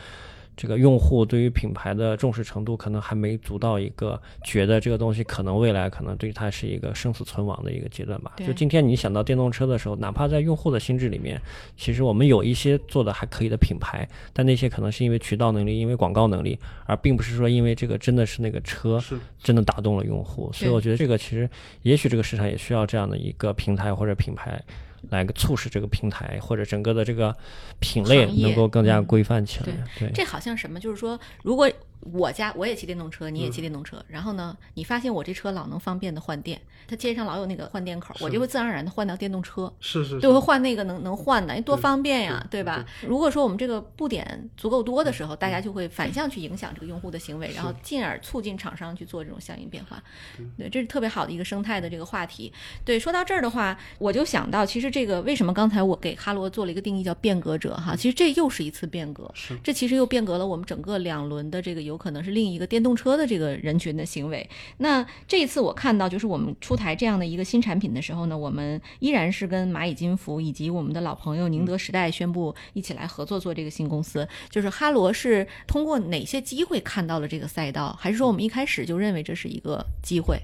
这个用户对于品牌的重视程度，可能还没足到一个觉得这个东西可能未来可能对它是一个生死存亡的一个阶段吧。就今天你想到电动车的时候，哪怕在用户的心智里面，其实我们有一些做的还可以的品牌，但那些可能是因为渠道能力、因为广告能力，而并不是说因为这个真的是那个车真的打动了用户。所以我觉得这个其实也许这个市场也需要这样的一个平台或者品牌。来个促使这个平台或者整个的这个品类能够更加规范起来。对，这好像什么？就是说，如果。我家我也骑电动车，你也骑电动车，然后呢，你发现我这车老能方便的换电，它街上老有那个换电口，我就会自然而然的换到电动车，是是，就会换那个能能换的，多方便呀，对吧？如果说我们这个布点足够多的时候，大家就会反向去影响这个用户的行为，然后进而促进厂商去做这种相应变化。对，这是特别好的一个生态的这个话题。对，说到这儿的话，我就想到，其实这个为什么刚才我给哈罗做了一个定义叫变革者哈？其实这又是一次变革，是。这其实又变革了我们整个两轮的这个有可能是另一个电动车的这个人群的行为。那这一次我看到就是我们出台这样的一个新产品的时候呢，我们依然是跟蚂蚁金服以及我们的老朋友宁德时代宣布一起来合作做这个新公司。就是哈罗是通过哪些机会看到了这个赛道，还是说我们一开始就认为这是一个机会？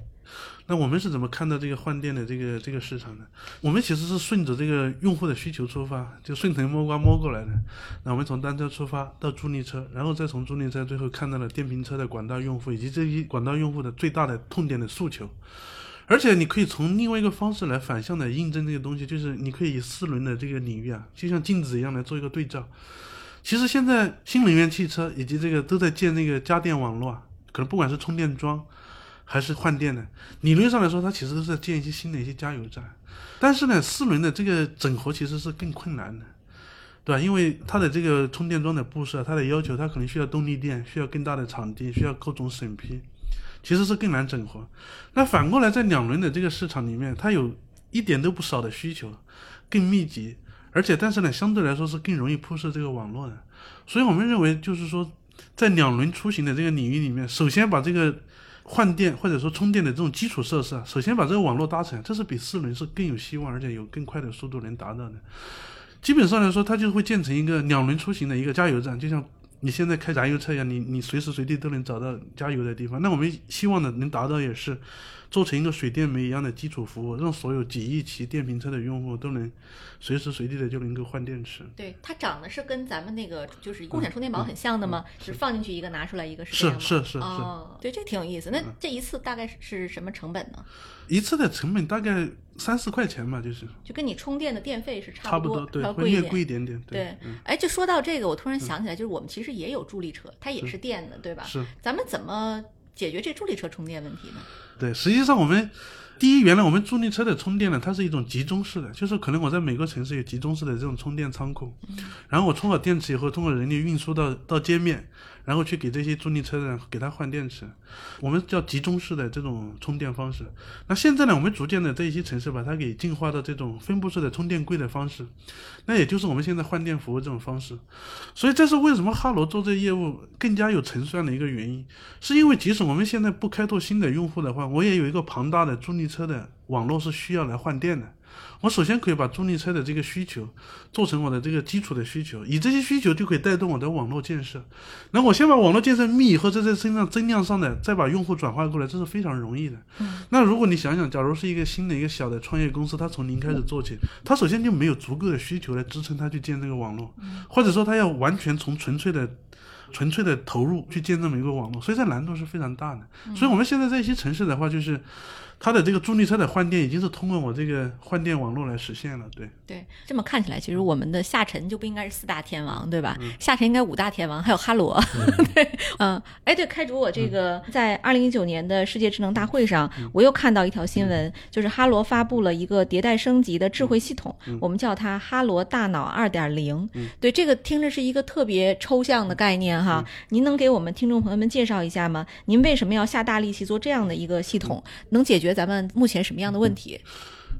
那我们是怎么看到这个换电的这个这个市场的？我们其实是顺着这个用户的需求出发，就顺藤摸瓜摸过来的。那我们从单车出发到助力车，然后再从助力车最后看到了电瓶车的广大用户以及这一广大用户的最大的痛点的诉求。而且你可以从另外一个方式来反向的印证这个东西，就是你可以以四轮的这个领域啊，就像镜子一样来做一个对照。其实现在新能源汽车以及这个都在建那个家电网络啊，可能不管是充电桩。还是换电的，理论上来说，它其实都是在建一些新的一些加油站，但是呢，四轮的这个整合其实是更困难的，对吧？因为它的这个充电桩的布设，它的要求，它可能需要动力电，需要更大的场地，需要各种审批，其实是更难整合。那反过来，在两轮的这个市场里面，它有一点都不少的需求，更密集，而且但是呢，相对来说是更容易铺设这个网络的。所以我们认为，就是说，在两轮出行的这个领域里面，首先把这个。换电或者说充电的这种基础设施啊，首先把这个网络搭成，这是比四轮是更有希望，而且有更快的速度能达到的。基本上来说，它就会建成一个两轮出行的一个加油站，就像你现在开燃油车一样，你你随时随地都能找到加油的地方。那我们希望的能达到也是。做成一个水电煤一样的基础服务，让所有几亿骑电瓶车的用户都能随时随地的就能够换电池。对，它长得是跟咱们那个就是共享充电宝很像的吗？就是放进去一个，拿出来一个，是是是是是。哦，对，这挺有意思。那这一次大概是什么成本呢？一次的成本大概三四块钱吧，就是。就跟你充电的电费是差不多，对，会略贵一点点。对，哎，就说到这个，我突然想起来，就是我们其实也有助力车，它也是电的，对吧？是。咱们怎么解决这助力车充电问题呢？对，实际上我们。第一，原来我们助力车的充电呢，它是一种集中式的，就是可能我在每个城市有集中式的这种充电仓库，然后我充好电池以后，通过人力运输到到街面。然后去给这些助力车呢，给它换电池，我们叫集中式的这种充电方式。那现在呢，我们逐渐的在一些城市把它给进化到这种分布式的充电柜的方式，那也就是我们现在换电服务这种方式。所以这是为什么哈罗做这业务更加有成算的一个原因，是因为即使我们现在不开拓新的用户的话，我也有一个庞大的助力车的网络是需要来换电的。我首先可以把助力车的这个需求做成我的这个基础的需求，以这些需求就可以带动我的网络建设。那我先把网络建设密以后，再在身上增量上的，再把用户转化过来，这是非常容易的。那如果你想想，假如是一个新的一个小的创业公司，它从零开始做起，它首先就没有足够的需求来支撑它去建这个网络，或者说它要完全从纯粹的、纯粹的投入去建这么一个网络，所以这难度是非常大的。所以我们现在在一些城市的话，就是。它的这个助力车的换电已经是通过我这个换电网络来实现了，对。对，这么看起来，其实我们的下沉就不应该是四大天王，对吧？下沉应该五大天王，还有哈罗，[laughs] 对，嗯，哎，对，开主，我这个在二零一九年的世界智能大会上，我又看到一条新闻，就是哈罗发布了一个迭代升级的智慧系统，我们叫它哈罗大脑二点零。对，这个听着是一个特别抽象的概念哈，您能给我们听众朋友们介绍一下吗？您为什么要下大力气做这样的一个系统，能解决？咱们目前什么样的问题？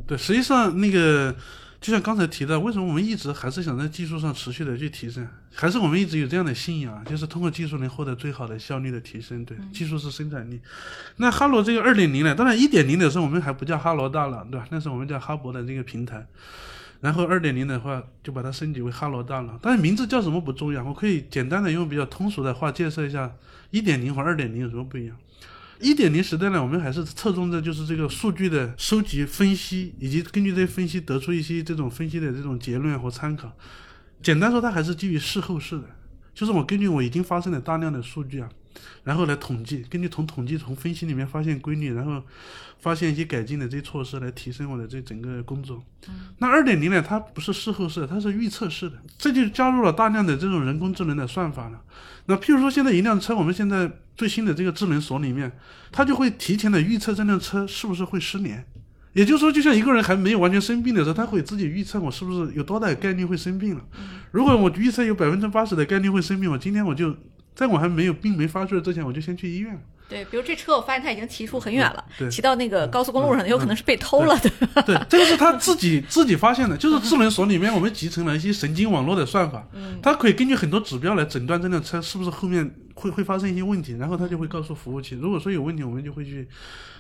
对，实际上那个就像刚才提到，为什么我们一直还是想在技术上持续的去提升？还是我们一直有这样的信仰，就是通过技术能获得最好的效率的提升。对，技术是生产力。那哈罗这个二点零呢？当然一点零的时候我们还不叫哈罗大脑，对吧？那时候我们叫哈勃的这个平台。然后二点零的话就把它升级为哈罗大脑。但是名字叫什么不重要，我可以简单的用比较通俗的话介绍一下一点零和二点零有什么不一样。一点零时代呢，我们还是侧重的就是这个数据的收集、分析，以及根据这些分析得出一些这种分析的这种结论和参考。简单说，它还是基于事后事的，就是我根据我已经发生的大量的数据啊。然后来统计，根据从统计、从分析里面发现规律，然后发现一些改进的这些措施，来提升我的这整个工作。那二点零呢？它不是事后式，它是预测式的，这就加入了大量的这种人工智能的算法了。那譬如说，现在一辆车，我们现在最新的这个智能锁里面，它就会提前的预测这辆车是不是会失联。也就是说，就像一个人还没有完全生病的时候，他会自己预测我是不是有多大的概率会生病了。如果我预测有百分之八十的概率会生病，我今天我就。在我还没有病没发作之前，我就先去医院。对，比如这车我发现他已经骑出很远了，对骑到那个高速公路上，有可能是被偷了的。对，这个是他自己自己发现的，就是智能锁里面我们集成了一些神经网络的算法，它可以根据很多指标来诊断这辆车是不是后面会会发生一些问题，然后他就会告诉服务器，如果说有问题，我们就会去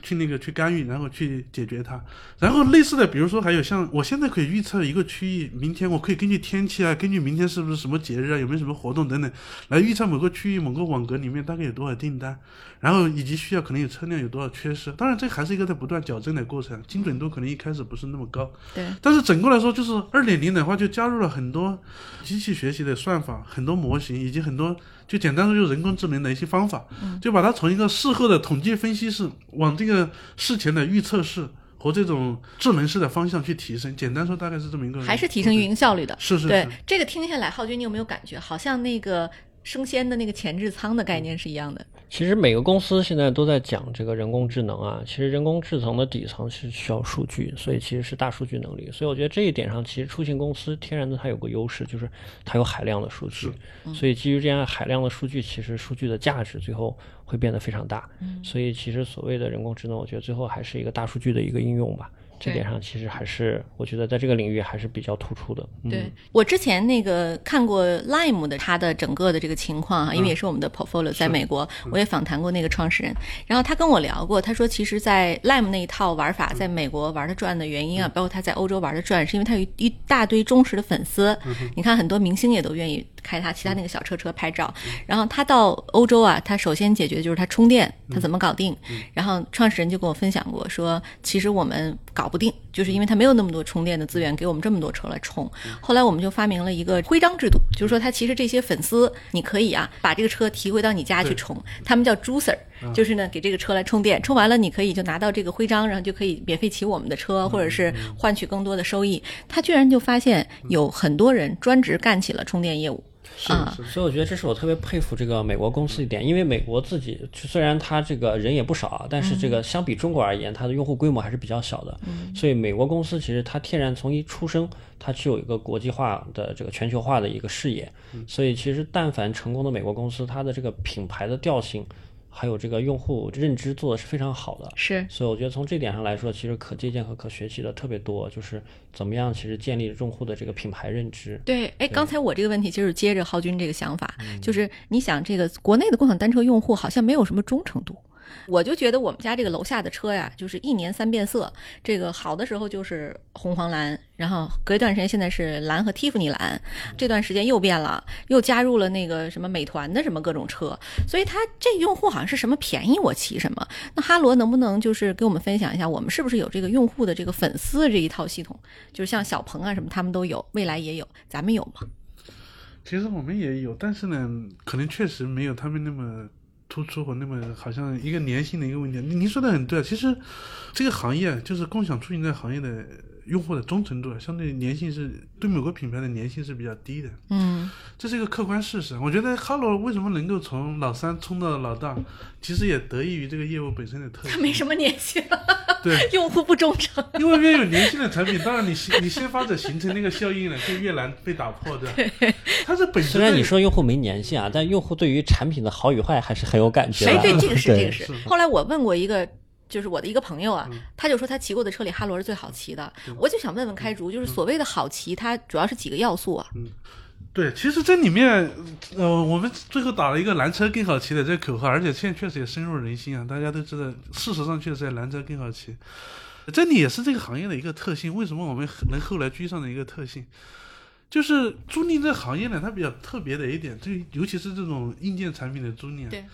去那个去干预，然后去解决它。然后类似的，比如说还有像我现在可以预测一个区域，明天我可以根据天气啊，根据明天是不是什么节日啊，有没有什么活动等等，来预测某个区域某个网格里面大概有多少订单，然后以及需要可能有车辆有多少缺失。当然，这还是一个在不断矫正的过程，精准度可能一开始不是那么高。对，但是整个来说，就是二点零的话，就加入了很多机器学习的算法、很多模型，以及很多就简单说就是人工智能的一些方法，就把它从一个事后的统计分析式往这个事前的预测式和这种智能式的方向去提升。简单说，大概是这么一个，还是提升运营效率的。是是是，对这个听下来，浩军，你有没有感觉好像那个生鲜的那个前置仓的概念是一样的？其实每个公司现在都在讲这个人工智能啊，其实人工智能的底层是需要数据，所以其实是大数据能力。所以我觉得这一点上，其实出行公司天然的它有个优势，就是它有海量的数据。所以基于这样海量的数据，其实数据的价值最后会变得非常大。所以其实所谓的人工智能，我觉得最后还是一个大数据的一个应用吧。这点上其实还是我觉得在这个领域还是比较突出的。嗯、对我之前那个看过 Lime 的它的整个的这个情况啊，因为也是我们的 portfolio 在美国，我也访谈过那个创始人，然后他跟我聊过，他说其实，在 Lime 那一套玩法在美国玩的转的原因啊，包括他在欧洲玩的转，是因为他有一大堆忠实的粉丝。你看很多明星也都愿意开他其他那个小车车拍照，然后他到欧洲啊，他首先解决就是他充电，他怎么搞定？然后创始人就跟我分享过，说其实我们搞不定，就是因为他没有那么多充电的资源给我们这么多车来充。后来我们就发明了一个徽章制度，就是说他其实这些粉丝你可以啊把这个车提回到你家去充，他们叫 juicer，就是呢给这个车来充电，充完了你可以就拿到这个徽章，然后就可以免费骑我们的车，或者是换取更多的收益。他居然就发现有很多人专职干起了充电业务。是所以我觉得这是我特别佩服这个美国公司一点，因为美国自己虽然它这个人也不少啊，但是这个相比中国而言，它的用户规模还是比较小的。所以美国公司其实它天然从一出生，它具有一个国际化的这个全球化的一个视野。所以其实但凡成功的美国公司，它的这个品牌的调性，还有这个用户认知做的是非常好的。是所以我觉得从这点上来说，其实可借鉴和可学习的特别多，就是怎么样其实建立用户的这个品牌认知。对，哎，刚才我这个问题就是接着浩军这个想法，就是你想这个国内的共享单车用户好像没有什么忠诚度。我就觉得我们家这个楼下的车呀，就是一年三变色。这个好的时候就是红黄蓝，然后隔一段时间现在是蓝和蒂芙尼蓝，这段时间又变了，又加入了那个什么美团的什么各种车，所以它这用户好像是什么便宜我骑什么。那哈罗能不能就是给我们分享一下，我们是不是有这个用户的这个粉丝这一套系统？就是像小鹏啊什么他们都有，未来也有，咱们有吗？其实我们也有，但是呢，可能确实没有他们那么突出或那么好像一个粘性的一个问题。您说的很对，其实这个行业就是共享出行这行业的用户的忠诚度啊，相对粘性是对某个品牌的粘性是比较低的，嗯，这是一个客观事实。我觉得哈罗为什么能够从老三冲到老大，其实也得益于这个业务本身的特性。它没什么粘性，对，[laughs] 用户不忠诚。因为越有粘性的产品，当然你先你先发者形成那个效应了，[laughs] 就越难被打破，对吧？它是本身虽然你说用户没粘性啊，但用户对于产品的好与坏还是很有感觉的。哎，对，这个是这个是是。后来我问过一个，就是我的一个朋友啊，他就说他骑过的车里哈罗是最好骑的。我就想问问开竹，就是所谓的好骑，它主要是几个要素啊？嗯对，其实这里面，呃，我们最后打了一个蓝车更好骑的这个口号，而且现在确实也深入人心啊。大家都知道，事实上确实蓝车更好骑，这里也是这个行业的一个特性。为什么我们能后来居上的一个特性，就是租赁这个行业呢，它比较特别的一点，就尤其是这种硬件产品的租赁啊，对，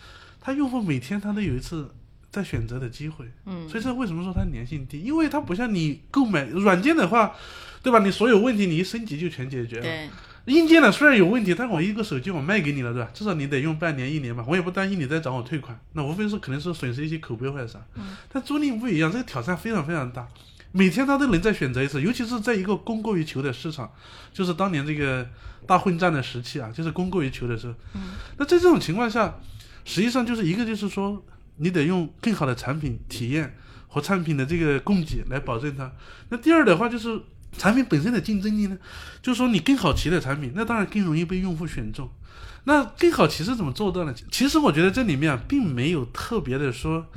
它用户每天他都有一次再选择的机会。嗯，所以这为什么说它粘性低？因为它不像你购买软件的话，对吧？你所有问题你一升级就全解决了。对，硬件呢虽然有问题，但我一个手机我卖给你了，对吧？至少你得用半年一年吧，我也不担心你再找我退款。那无非是可能是损失一些口碑或者啥。嗯但租赁不一样，这个挑战非常非常大，每天他都能再选择一次，尤其是在一个供过于求的市场，就是当年这个大混战的时期啊，就是供过于求的时候。那在这种情况下，实际上就是一个就是说，你得用更好的产品体验和产品的这个供给来保证它。那第二的话就是产品本身的竞争力呢？就是说你更好骑的产品，那当然更容易被用户选中。那更好骑是怎么做到呢？其实我觉得这里面啊，并没有特别的说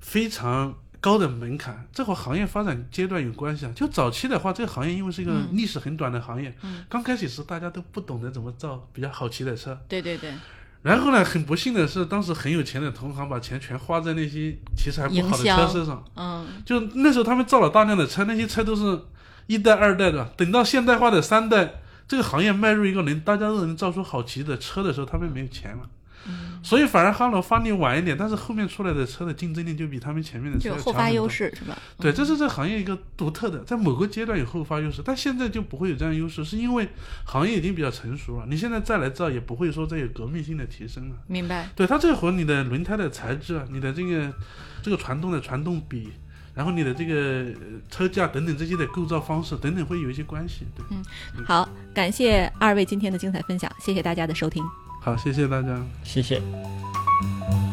非常高的门槛，这和行业发展阶段有关系啊。就早期的话，这个行业因为是一个历史很短的行业，嗯刚开始时大家都不懂得怎么造比较好骑的车，对对对，然后呢，很不幸的是，当时很有钱的同行把钱全花在那些其实还不好的车身上。嗯，就那时候他们造了大量的车，那些车都是一代、二代的。等到现代化的三代，这个行业迈入一个能大家都能造出好骑的车的时候，他们没有钱了。嗯所以反而哈罗发力晚一点，但是后面出来的车的竞争力就比他们前面的车有后发优。势是吧？对，这是这行业一个独特的，在某个阶段有后发优势，但现在就不会有这样优势，是因为行业已经比较成熟了。你现在再来造，也不会说再有革命性的提升了。明白。对它这和你的轮胎的材质啊，你的这个这个传动的传动比，然后你的这个呃车架等等这些的构造方式等等会有一些关系。对，好，感谢二位今天的精彩分享，谢谢大家的收听。好，谢谢大家。谢谢。「